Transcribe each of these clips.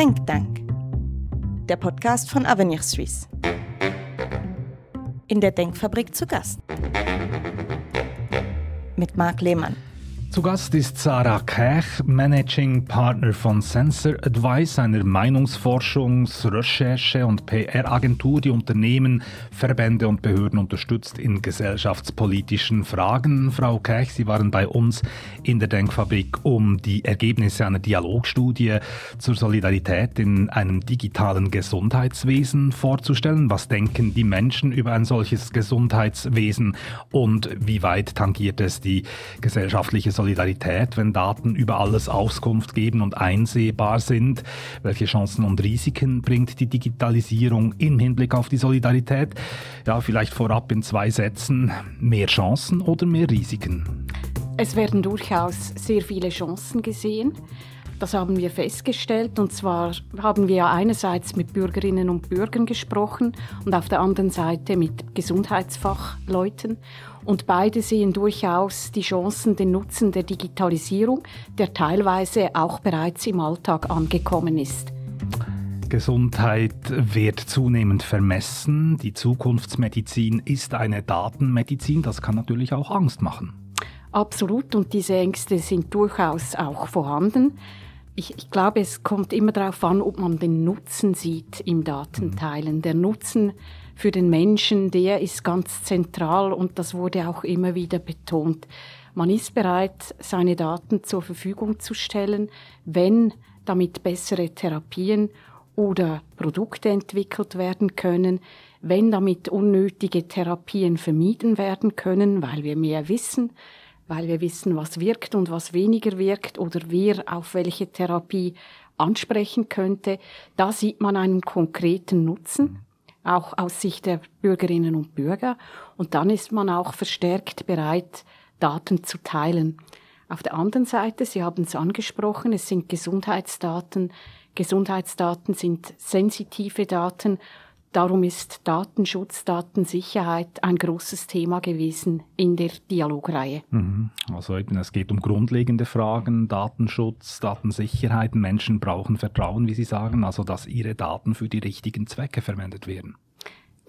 Think Tank, der Podcast von Avenir Suisse. In der Denkfabrik zu Gast. Mit Marc Lehmann. Zu Gast ist Sarah Kech, Managing Partner von Sensor Advice, einer Meinungsforschungs-, Recherche- und PR-Agentur, die Unternehmen, Verbände und Behörden unterstützt in gesellschaftspolitischen Fragen. Frau Kech, Sie waren bei uns in der Denkfabrik, um die Ergebnisse einer Dialogstudie zur Solidarität in einem digitalen Gesundheitswesen vorzustellen. Was denken die Menschen über ein solches Gesundheitswesen und wie weit tangiert es die gesellschaftliche Solidarität, wenn Daten über alles Auskunft geben und einsehbar sind? Welche Chancen und Risiken bringt die Digitalisierung im Hinblick auf die Solidarität? Ja, vielleicht vorab in zwei Sätzen. Mehr Chancen oder mehr Risiken? Es werden durchaus sehr viele Chancen gesehen. Das haben wir festgestellt. Und zwar haben wir einerseits mit Bürgerinnen und Bürgern gesprochen und auf der anderen Seite mit Gesundheitsfachleuten. Und beide sehen durchaus die Chancen, den Nutzen der Digitalisierung, der teilweise auch bereits im Alltag angekommen ist. Gesundheit wird zunehmend vermessen. Die Zukunftsmedizin ist eine Datenmedizin. Das kann natürlich auch Angst machen. Absolut. Und diese Ängste sind durchaus auch vorhanden. Ich, ich, glaube, es kommt immer darauf an, ob man den Nutzen sieht im Datenteilen. Der Nutzen für den Menschen, der ist ganz zentral und das wurde auch immer wieder betont. Man ist bereit, seine Daten zur Verfügung zu stellen, wenn damit bessere Therapien oder Produkte entwickelt werden können, wenn damit unnötige Therapien vermieden werden können, weil wir mehr wissen, weil wir wissen, was wirkt und was weniger wirkt oder wer auf welche Therapie ansprechen könnte. Da sieht man einen konkreten Nutzen auch aus Sicht der Bürgerinnen und Bürger. Und dann ist man auch verstärkt bereit, Daten zu teilen. Auf der anderen Seite, Sie haben es angesprochen, es sind Gesundheitsdaten. Gesundheitsdaten sind sensitive Daten Darum ist Datenschutz, Datensicherheit ein großes Thema gewesen in der Dialogreihe. Mhm. Also eben, es geht um grundlegende Fragen, Datenschutz, Datensicherheit. Menschen brauchen Vertrauen, wie Sie sagen, also dass ihre Daten für die richtigen Zwecke verwendet werden.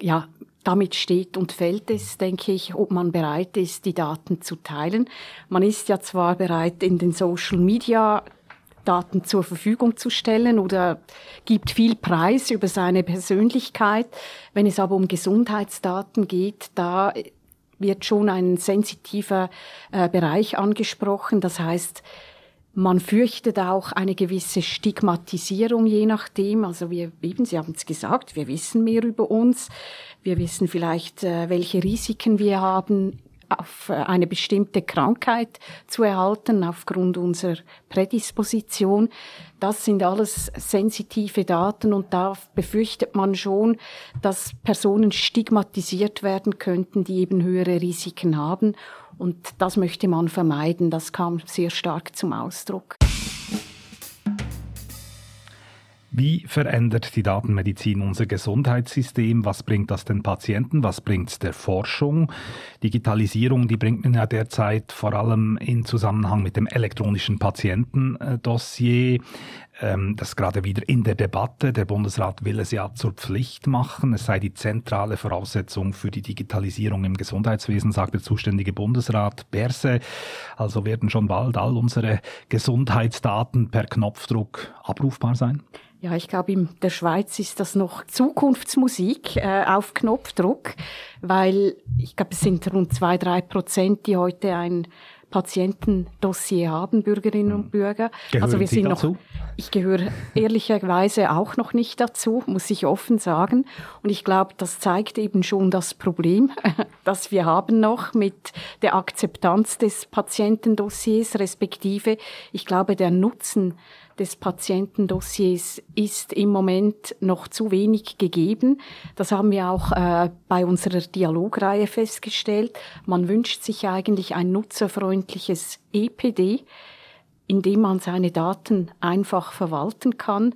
Ja, damit steht und fällt es, denke ich, ob man bereit ist, die Daten zu teilen. Man ist ja zwar bereit, in den Social Media Daten zur Verfügung zu stellen oder gibt viel Preis über seine Persönlichkeit. Wenn es aber um Gesundheitsdaten geht, da wird schon ein sensitiver äh, Bereich angesprochen. Das heißt, man fürchtet auch eine gewisse Stigmatisierung, je nachdem. Also wir, eben, Sie haben es gesagt, wir wissen mehr über uns. Wir wissen vielleicht, äh, welche Risiken wir haben auf äh, eine bestimmte Krankheit zu erhalten aufgrund unserer Prädisposition. Das sind alles sensitive Daten und da befürchtet man schon, dass Personen stigmatisiert werden könnten, die eben höhere Risiken haben. Und das möchte man vermeiden. Das kam sehr stark zum Ausdruck. Wie verändert die Datenmedizin unser Gesundheitssystem? Was bringt das den Patienten? Was bringt es der Forschung? Digitalisierung, die bringt man ja derzeit vor allem in Zusammenhang mit dem elektronischen Patientendossier. Ähm, das ist gerade wieder in der Debatte. Der Bundesrat will es ja zur Pflicht machen. Es sei die zentrale Voraussetzung für die Digitalisierung im Gesundheitswesen, sagt der zuständige Bundesrat Berse. Also werden schon bald all unsere Gesundheitsdaten per Knopfdruck abrufbar sein? Ja, ich glaube, in der Schweiz ist das noch Zukunftsmusik äh, auf Knopfdruck, weil ich glaube, es sind rund zwei, drei Prozent, die heute ein Patientendossier haben, Bürgerinnen und Bürger. Gehören also wir Sie sind dazu? noch, ich gehöre ehrlicherweise auch noch nicht dazu, muss ich offen sagen. Und ich glaube, das zeigt eben schon das Problem, das wir haben noch mit der Akzeptanz des Patientendossiers, respektive, ich glaube, der Nutzen des Patientendossiers ist im Moment noch zu wenig gegeben. Das haben wir auch äh, bei unserer Dialogreihe festgestellt. Man wünscht sich eigentlich ein nutzerfreundliches EPD, in dem man seine Daten einfach verwalten kann.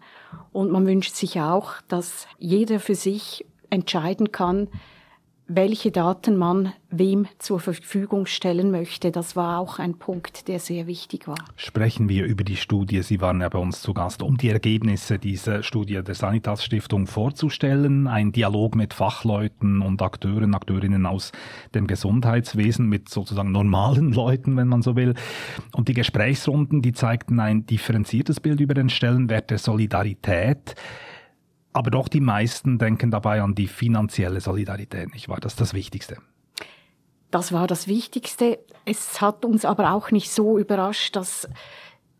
Und man wünscht sich auch, dass jeder für sich entscheiden kann, welche Daten man wem zur Verfügung stellen möchte. Das war auch ein Punkt, der sehr wichtig war. Sprechen wir über die Studie. Sie waren ja bei uns zu Gast, um die Ergebnisse dieser Studie der Sanitas Stiftung vorzustellen. Ein Dialog mit Fachleuten und Akteuren, Akteurinnen aus dem Gesundheitswesen, mit sozusagen normalen Leuten, wenn man so will. Und die Gesprächsrunden, die zeigten ein differenziertes Bild über den Stellenwert der Solidarität. Aber doch die meisten denken dabei an die finanzielle Solidarität, nicht wahr? Das ist das Wichtigste. Das war das Wichtigste. Es hat uns aber auch nicht so überrascht, dass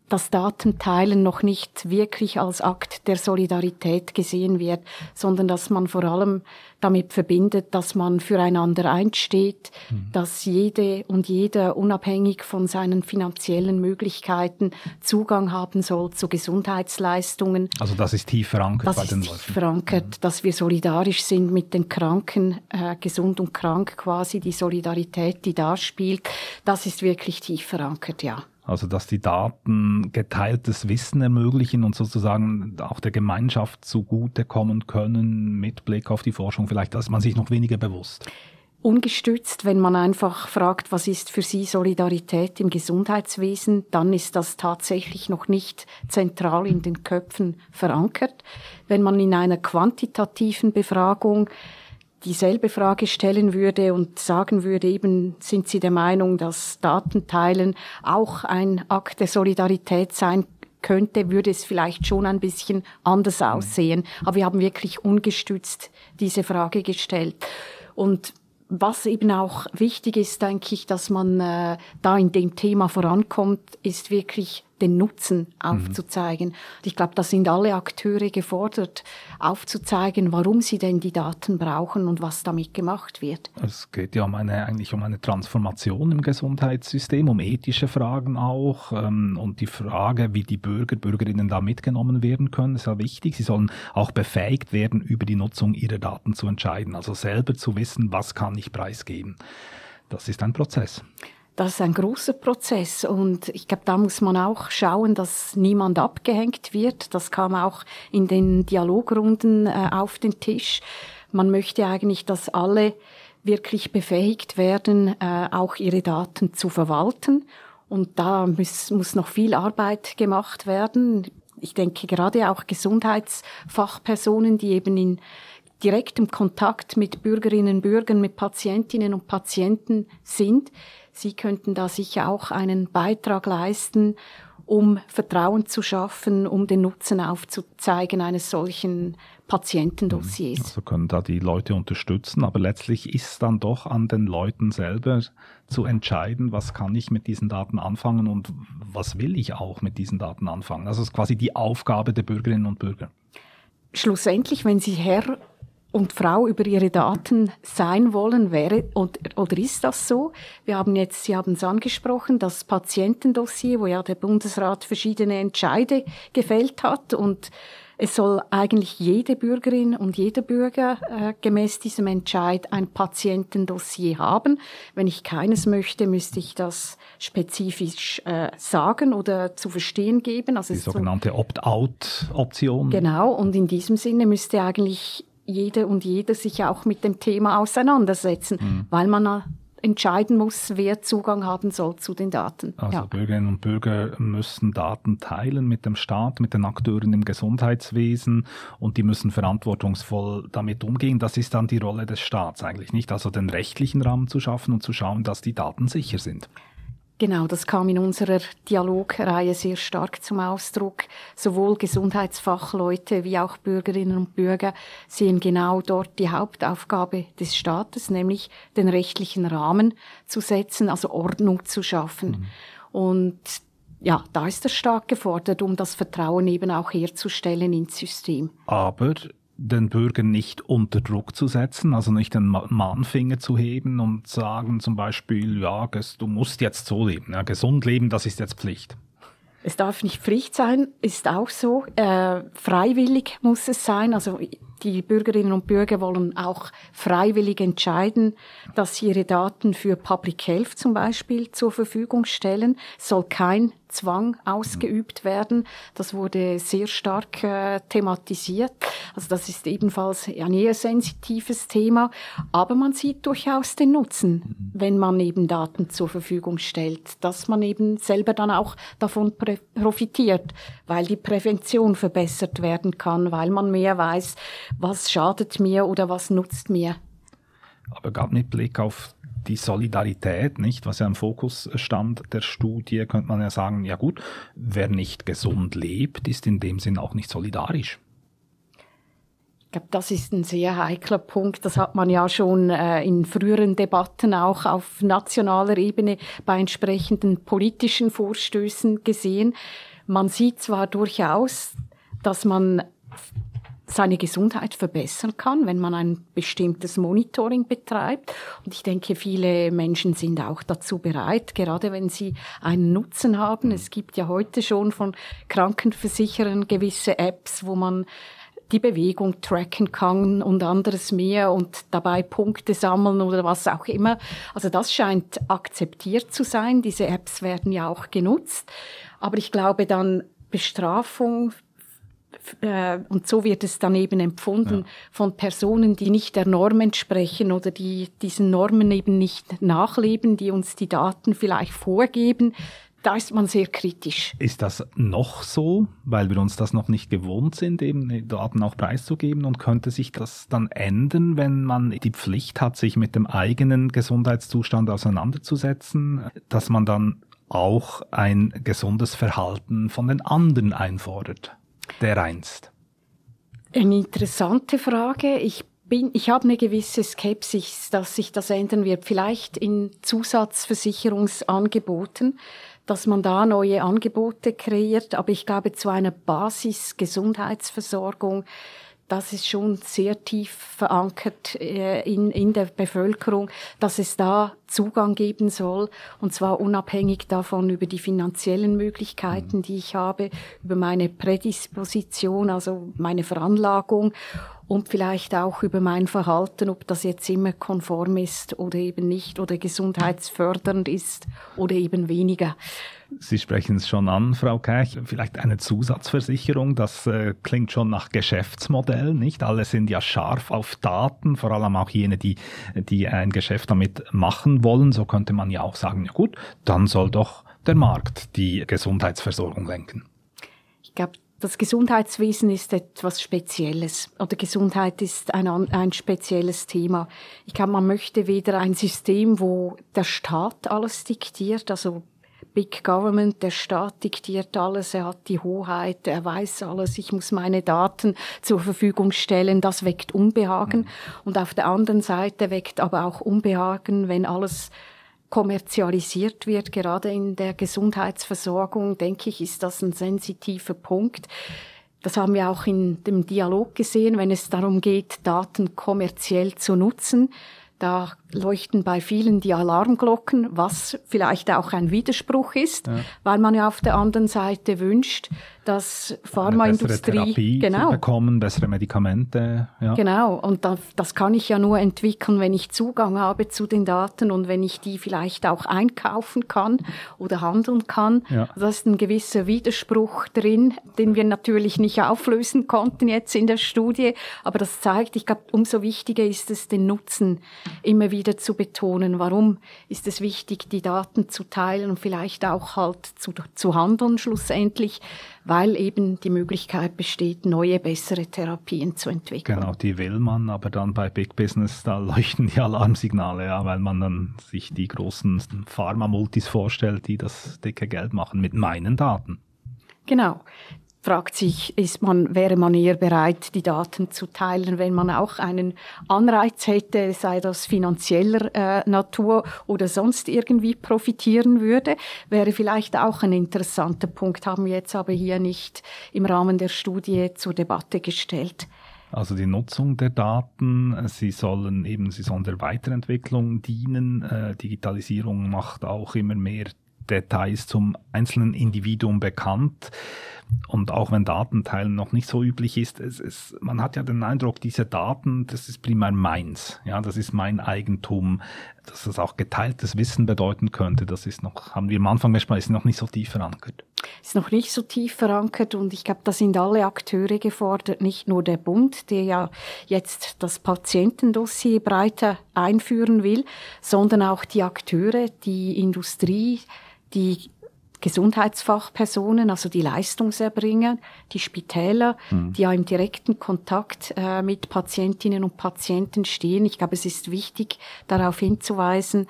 das Datenteilen noch nicht wirklich als Akt der Solidarität gesehen wird, sondern dass man vor allem damit verbindet, dass man füreinander einsteht, mhm. dass jede und jeder unabhängig von seinen finanziellen Möglichkeiten Zugang haben soll zu Gesundheitsleistungen. Also das ist tief verankert das bei den Leuten. Ist tief verankert, mhm. dass wir solidarisch sind mit den Kranken, äh, gesund und krank quasi, die Solidarität, die da spielt, das ist wirklich tief verankert, ja. Also dass die Daten geteiltes Wissen ermöglichen und sozusagen auch der Gemeinschaft zugutekommen können mit Blick auf die Forschung. Vielleicht ist man sich noch weniger bewusst. Ungestützt, wenn man einfach fragt, was ist für Sie Solidarität im Gesundheitswesen, dann ist das tatsächlich noch nicht zentral in den Köpfen verankert. Wenn man in einer quantitativen Befragung dieselbe Frage stellen würde und sagen würde, eben sind Sie der Meinung, dass Datenteilen auch ein Akt der Solidarität sein könnte, würde es vielleicht schon ein bisschen anders mhm. aussehen. Aber wir haben wirklich ungestützt diese Frage gestellt. Und was eben auch wichtig ist, denke ich, dass man äh, da in dem Thema vorankommt, ist wirklich den Nutzen mhm. aufzuzeigen. Mhm. Ich glaube, da sind alle Akteure gefordert, aufzuzeigen, warum sie denn die Daten brauchen und was damit gemacht wird. Es geht ja um eine, eigentlich um eine Transformation im Gesundheitssystem, um ethische Fragen auch ähm, und die Frage, wie die Bürger, Bürgerinnen da mitgenommen werden können, ist ja wichtig. Sie sollen auch befähigt werden, über die Nutzung ihrer Daten zu entscheiden, also selber zu wissen, was kann ich preisgeben. Das ist ein Prozess. Das ist ein großer Prozess und ich glaube, da muss man auch schauen, dass niemand abgehängt wird. Das kam auch in den Dialogrunden äh, auf den Tisch. Man möchte eigentlich, dass alle wirklich befähigt werden, äh, auch ihre Daten zu verwalten. Und da muss, muss noch viel Arbeit gemacht werden. Ich denke gerade auch Gesundheitsfachpersonen, die eben in direktem Kontakt mit Bürgerinnen und Bürgern, mit Patientinnen und Patienten sind, Sie könnten da sicher auch einen Beitrag leisten, um Vertrauen zu schaffen, um den Nutzen aufzuzeigen eines solchen Patientendossiers. Also können da die Leute unterstützen, aber letztlich ist dann doch an den Leuten selber zu entscheiden, was kann ich mit diesen Daten anfangen und was will ich auch mit diesen Daten anfangen. Also es ist quasi die Aufgabe der Bürgerinnen und Bürger. Schlussendlich, wenn Sie Herr und Frau über ihre Daten sein wollen, wäre oder, oder ist das so? Wir haben jetzt, Sie haben es angesprochen, das Patientendossier, wo ja der Bundesrat verschiedene Entscheide gefällt hat und es soll eigentlich jede Bürgerin und jeder Bürger äh, gemäß diesem Entscheid ein Patientendossier haben. Wenn ich keines möchte, müsste ich das spezifisch äh, sagen oder zu verstehen geben. Also Die sogenannte Opt-out-Option. Genau, und in diesem Sinne müsste eigentlich jede und jeder sich auch mit dem Thema auseinandersetzen, mhm. weil man entscheiden muss, wer Zugang haben soll zu den Daten. Also ja. Bürgerinnen und Bürger müssen Daten teilen mit dem Staat, mit den Akteuren im Gesundheitswesen und die müssen verantwortungsvoll damit umgehen. Das ist dann die Rolle des Staats eigentlich nicht, also den rechtlichen Rahmen zu schaffen und zu schauen, dass die Daten sicher sind. Genau, das kam in unserer Dialogreihe sehr stark zum Ausdruck. Sowohl Gesundheitsfachleute wie auch Bürgerinnen und Bürger sehen genau dort die Hauptaufgabe des Staates, nämlich den rechtlichen Rahmen zu setzen, also Ordnung zu schaffen. Mhm. Und ja, da ist der Staat gefordert, um das Vertrauen eben auch herzustellen ins System. Aber den Bürgern nicht unter Druck zu setzen, also nicht den Mahnfinger zu heben und sagen zum Beispiel, ja, du musst jetzt so leben, ja, gesund leben, das ist jetzt Pflicht. Es darf nicht Pflicht sein, ist auch so. Äh, freiwillig muss es sein. Also die Bürgerinnen und Bürger wollen auch freiwillig entscheiden, dass sie ihre Daten für Public Health zum Beispiel zur Verfügung stellen. Soll kein Zwang ausgeübt werden. Das wurde sehr stark äh, thematisiert. Also das ist ebenfalls ein eher sensitives Thema. Aber man sieht durchaus den Nutzen, wenn man eben Daten zur Verfügung stellt, dass man eben selber dann auch davon profitiert, weil die Prävention verbessert werden kann, weil man mehr weiß, was schadet mir oder was nutzt mir. Aber gab mit Blick auf die Solidarität, nicht, was ja im Fokus stand der Studie, könnte man ja sagen, ja gut, wer nicht gesund lebt, ist in dem Sinn auch nicht solidarisch. Ich glaube, das ist ein sehr heikler Punkt. Das hat man ja schon äh, in früheren Debatten auch auf nationaler Ebene bei entsprechenden politischen Vorstößen gesehen. Man sieht zwar durchaus, dass man seine Gesundheit verbessern kann, wenn man ein bestimmtes Monitoring betreibt. Und ich denke, viele Menschen sind auch dazu bereit, gerade wenn sie einen Nutzen haben. Es gibt ja heute schon von Krankenversicherern gewisse Apps, wo man die Bewegung tracken kann und anderes mehr und dabei Punkte sammeln oder was auch immer. Also das scheint akzeptiert zu sein. Diese Apps werden ja auch genutzt. Aber ich glaube dann Bestrafung äh, und so wird es dann eben empfunden ja. von Personen, die nicht der Norm entsprechen oder die diesen Normen eben nicht nachleben, die uns die Daten vielleicht vorgeben. Da ist man sehr kritisch. Ist das noch so, weil wir uns das noch nicht gewohnt sind, eben Daten auch preiszugeben? Und könnte sich das dann ändern, wenn man die Pflicht hat, sich mit dem eigenen Gesundheitszustand auseinanderzusetzen, dass man dann auch ein gesundes Verhalten von den anderen einfordert? Dereinst? Eine interessante Frage. Ich bin, ich habe eine gewisse Skepsis, dass sich das ändern wird. Vielleicht in Zusatzversicherungsangeboten, dass man da neue Angebote kreiert. Aber ich glaube, zu einer Basis-Gesundheitsversorgung das ist schon sehr tief verankert äh, in, in der Bevölkerung, dass es da Zugang geben soll, und zwar unabhängig davon über die finanziellen Möglichkeiten, die ich habe, über meine Prädisposition, also meine Veranlagung und vielleicht auch über mein Verhalten, ob das jetzt immer konform ist oder eben nicht oder gesundheitsfördernd ist oder eben weniger. Sie sprechen es schon an, Frau Kerch. Vielleicht eine Zusatzversicherung, das äh, klingt schon nach Geschäftsmodell, nicht? Alle sind ja scharf auf Daten, vor allem auch jene, die, die ein Geschäft damit machen wollen. So könnte man ja auch sagen, ja gut, dann soll doch der Markt die Gesundheitsversorgung lenken. Ich glaube, das Gesundheitswesen ist etwas Spezielles oder Gesundheit ist ein, ein spezielles Thema. Ich glaube, man möchte weder ein System, wo der Staat alles diktiert, also Big Government, der Staat diktiert alles, er hat die Hoheit, er weiß alles, ich muss meine Daten zur Verfügung stellen, das weckt Unbehagen. Und auf der anderen Seite weckt aber auch Unbehagen, wenn alles kommerzialisiert wird, gerade in der Gesundheitsversorgung, denke ich, ist das ein sensitiver Punkt. Das haben wir auch in dem Dialog gesehen, wenn es darum geht, Daten kommerziell zu nutzen. Da leuchten bei vielen die Alarmglocken, was vielleicht auch ein Widerspruch ist, ja. weil man ja auf der anderen Seite wünscht, dass Pharmaindustrie genau bekommen, bessere Medikamente. Ja. Genau, und das, das kann ich ja nur entwickeln, wenn ich Zugang habe zu den Daten und wenn ich die vielleicht auch einkaufen kann oder handeln kann. Ja. Da ist ein gewisser Widerspruch drin, den wir natürlich nicht auflösen konnten jetzt in der Studie, aber das zeigt, ich glaube, umso wichtiger ist es, den Nutzen immer wieder wieder zu betonen, warum ist es wichtig, die Daten zu teilen und vielleicht auch halt zu, zu handeln schlussendlich, weil eben die Möglichkeit besteht, neue, bessere Therapien zu entwickeln. Genau, die will man, aber dann bei Big Business, da leuchten die Alarmsignale, ja, weil man dann sich die großen Pharma-Multis vorstellt, die das dicke Geld machen mit meinen Daten. Genau fragt sich, ist man, wäre man eher bereit, die Daten zu teilen, wenn man auch einen Anreiz hätte, sei das finanzieller äh, Natur oder sonst irgendwie profitieren würde, wäre vielleicht auch ein interessanter Punkt, haben wir jetzt aber hier nicht im Rahmen der Studie zur Debatte gestellt. Also die Nutzung der Daten, sie sollen eben, sie sollen der Weiterentwicklung dienen. Äh, Digitalisierung macht auch immer mehr Details zum einzelnen Individuum bekannt. Und auch wenn Datenteilen noch nicht so üblich ist, es, es, man hat ja den Eindruck, diese Daten, das ist primär meins. Ja, das ist mein Eigentum. dass es auch geteiltes Wissen bedeuten könnte, das ist noch, haben wir am Anfang gesprochen, ist noch nicht so tief verankert. Ist noch nicht so tief verankert und ich glaube, da sind alle Akteure gefordert, nicht nur der Bund, der ja jetzt das Patientendossier breiter einführen will, sondern auch die Akteure, die Industrie, die Gesundheitsfachpersonen, also die Leistungserbringer, die Spitäler, mhm. die ja im direkten Kontakt äh, mit Patientinnen und Patienten stehen. Ich glaube, es ist wichtig, darauf hinzuweisen,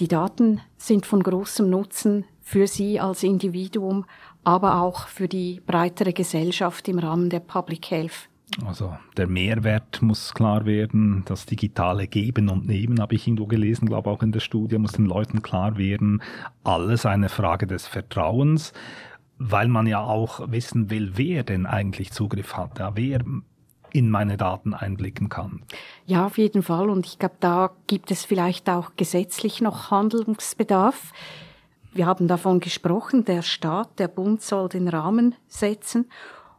die Daten sind von großem Nutzen für Sie als Individuum, aber auch für die breitere Gesellschaft im Rahmen der Public Health. Also der Mehrwert muss klar werden, das digitale Geben und Nehmen habe ich irgendwo gelesen, glaube auch in der Studie muss den Leuten klar werden. Alles eine Frage des Vertrauens, weil man ja auch wissen will, wer denn eigentlich Zugriff hat, ja, wer in meine Daten einblicken kann. Ja, auf jeden Fall. Und ich glaube, da gibt es vielleicht auch gesetzlich noch Handlungsbedarf. Wir haben davon gesprochen, der Staat, der Bund soll den Rahmen setzen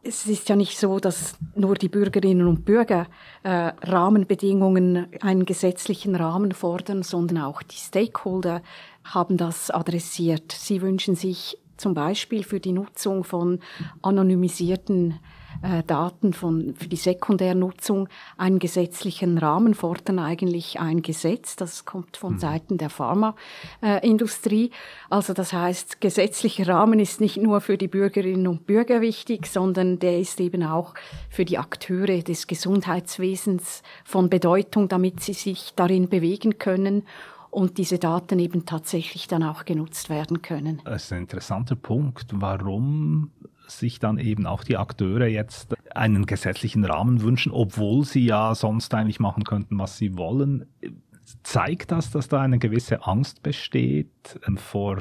es ist ja nicht so, dass nur die Bürgerinnen und Bürger äh, Rahmenbedingungen, einen gesetzlichen Rahmen fordern, sondern auch die Stakeholder haben das adressiert. Sie wünschen sich zum Beispiel für die Nutzung von anonymisierten äh, Daten von, für die Sekundärnutzung einen gesetzlichen Rahmen fordern eigentlich ein Gesetz. Das kommt von mhm. Seiten der Pharmaindustrie. Äh, also das heißt, gesetzlicher Rahmen ist nicht nur für die Bürgerinnen und Bürger wichtig, sondern der ist eben auch für die Akteure des Gesundheitswesens von Bedeutung, damit sie sich darin bewegen können und diese Daten eben tatsächlich dann auch genutzt werden können. Das ist ein interessanter Punkt. Warum sich dann eben auch die Akteure jetzt einen gesetzlichen Rahmen wünschen, obwohl sie ja sonst eigentlich machen könnten, was sie wollen. Zeigt das, dass da eine gewisse Angst besteht ähm, vor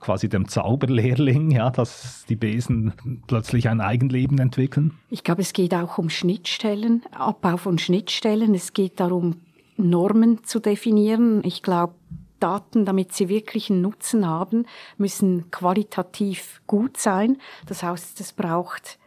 quasi dem Zauberlehrling, ja, dass die Besen plötzlich ein Eigenleben entwickeln? Ich glaube, es geht auch um Schnittstellen, Abbau von Schnittstellen. Es geht darum, Normen zu definieren. Ich glaube, Daten, damit sie wirklich einen Nutzen haben, müssen qualitativ gut sein. Das heißt, es braucht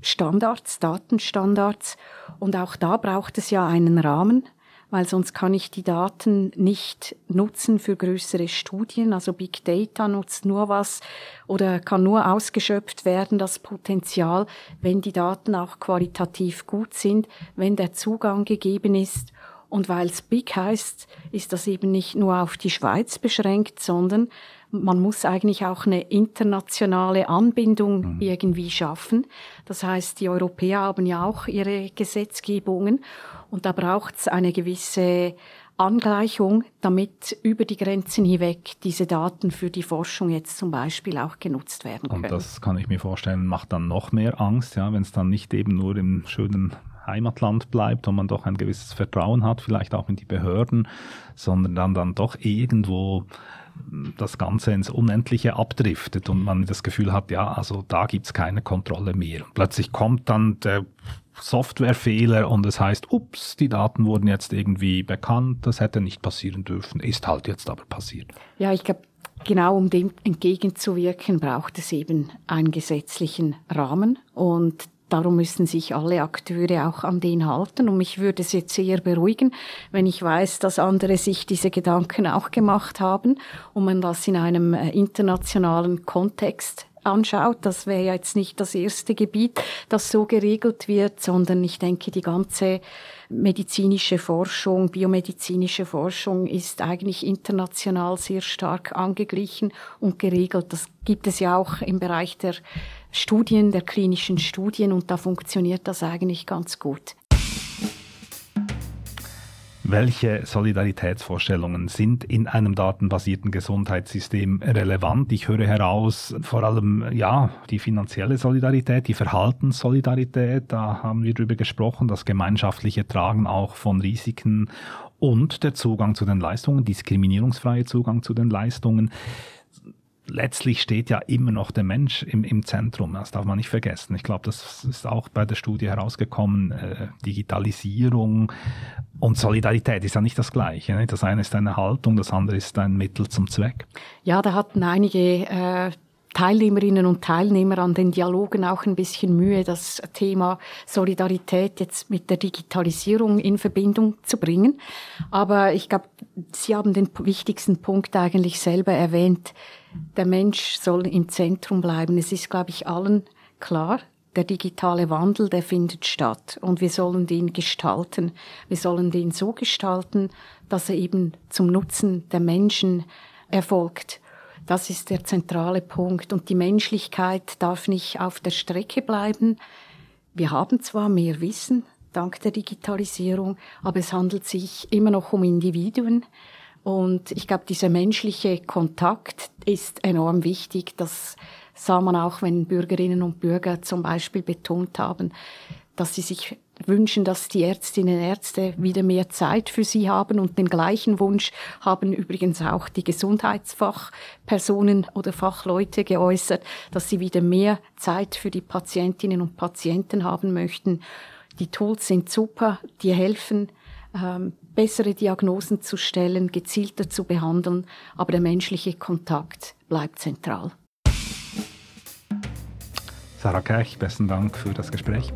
Standards, Datenstandards. Und auch da braucht es ja einen Rahmen, weil sonst kann ich die Daten nicht nutzen für größere Studien. Also Big Data nutzt nur was oder kann nur ausgeschöpft werden, das Potenzial, wenn die Daten auch qualitativ gut sind, wenn der Zugang gegeben ist und weil es Big heißt, ist das eben nicht nur auf die Schweiz beschränkt, sondern man muss eigentlich auch eine internationale Anbindung mhm. irgendwie schaffen. Das heißt, die Europäer haben ja auch ihre Gesetzgebungen und da braucht es eine gewisse Angleichung, damit über die Grenzen hinweg diese Daten für die Forschung jetzt zum Beispiel auch genutzt werden können. Und das kann ich mir vorstellen, macht dann noch mehr Angst, ja, wenn es dann nicht eben nur im schönen Heimatland bleibt und man doch ein gewisses Vertrauen hat, vielleicht auch in die Behörden, sondern dann, dann doch irgendwo das Ganze ins Unendliche abdriftet und man das Gefühl hat, ja, also da gibt's keine Kontrolle mehr. Und plötzlich kommt dann der Softwarefehler und es heißt, ups, die Daten wurden jetzt irgendwie bekannt, das hätte nicht passieren dürfen, ist halt jetzt aber passiert. Ja, ich glaube, genau um dem entgegenzuwirken, braucht es eben einen gesetzlichen Rahmen und Darum müssen sich alle Akteure auch an den halten. Und mich würde es jetzt sehr beruhigen, wenn ich weiß, dass andere sich diese Gedanken auch gemacht haben und man das in einem äh, internationalen Kontext anschaut. Das wäre jetzt nicht das erste Gebiet, das so geregelt wird, sondern ich denke, die ganze medizinische Forschung, biomedizinische Forschung ist eigentlich international sehr stark angeglichen und geregelt. Das gibt es ja auch im Bereich der Studien, der klinischen Studien und da funktioniert das eigentlich ganz gut. Welche Solidaritätsvorstellungen sind in einem datenbasierten Gesundheitssystem relevant? Ich höre heraus, vor allem, ja, die finanzielle Solidarität, die Verhaltenssolidarität, da haben wir drüber gesprochen, das gemeinschaftliche Tragen auch von Risiken und der Zugang zu den Leistungen, diskriminierungsfreie Zugang zu den Leistungen letztlich steht ja immer noch der Mensch im, im Zentrum. Das darf man nicht vergessen. Ich glaube, das ist auch bei der Studie herausgekommen. Äh, Digitalisierung und Solidarität ist ja nicht das Gleiche. Ne? Das eine ist eine Haltung, das andere ist ein Mittel zum Zweck. Ja, da hatten einige äh, Teilnehmerinnen und Teilnehmer an den Dialogen auch ein bisschen Mühe, das Thema Solidarität jetzt mit der Digitalisierung in Verbindung zu bringen. Aber ich glaube, Sie haben den wichtigsten Punkt eigentlich selber erwähnt. Der Mensch soll im Zentrum bleiben. Es ist, glaube ich, allen klar, der digitale Wandel, der findet statt und wir sollen den gestalten. Wir sollen den so gestalten, dass er eben zum Nutzen der Menschen erfolgt. Das ist der zentrale Punkt. Und die Menschlichkeit darf nicht auf der Strecke bleiben. Wir haben zwar mehr Wissen dank der Digitalisierung, aber es handelt sich immer noch um Individuen. Und ich glaube, dieser menschliche Kontakt ist enorm wichtig. Das sah man auch, wenn Bürgerinnen und Bürger zum Beispiel betont haben, dass sie sich wünschen, dass die Ärztinnen und Ärzte wieder mehr Zeit für sie haben und den gleichen Wunsch haben übrigens auch die Gesundheitsfachpersonen oder Fachleute geäußert, dass sie wieder mehr Zeit für die Patientinnen und Patienten haben möchten. Die Tools sind super, die helfen, ähm, bessere Diagnosen zu stellen, gezielter zu behandeln, aber der menschliche Kontakt bleibt zentral. Sarah Kech, besten Dank für das Gespräch.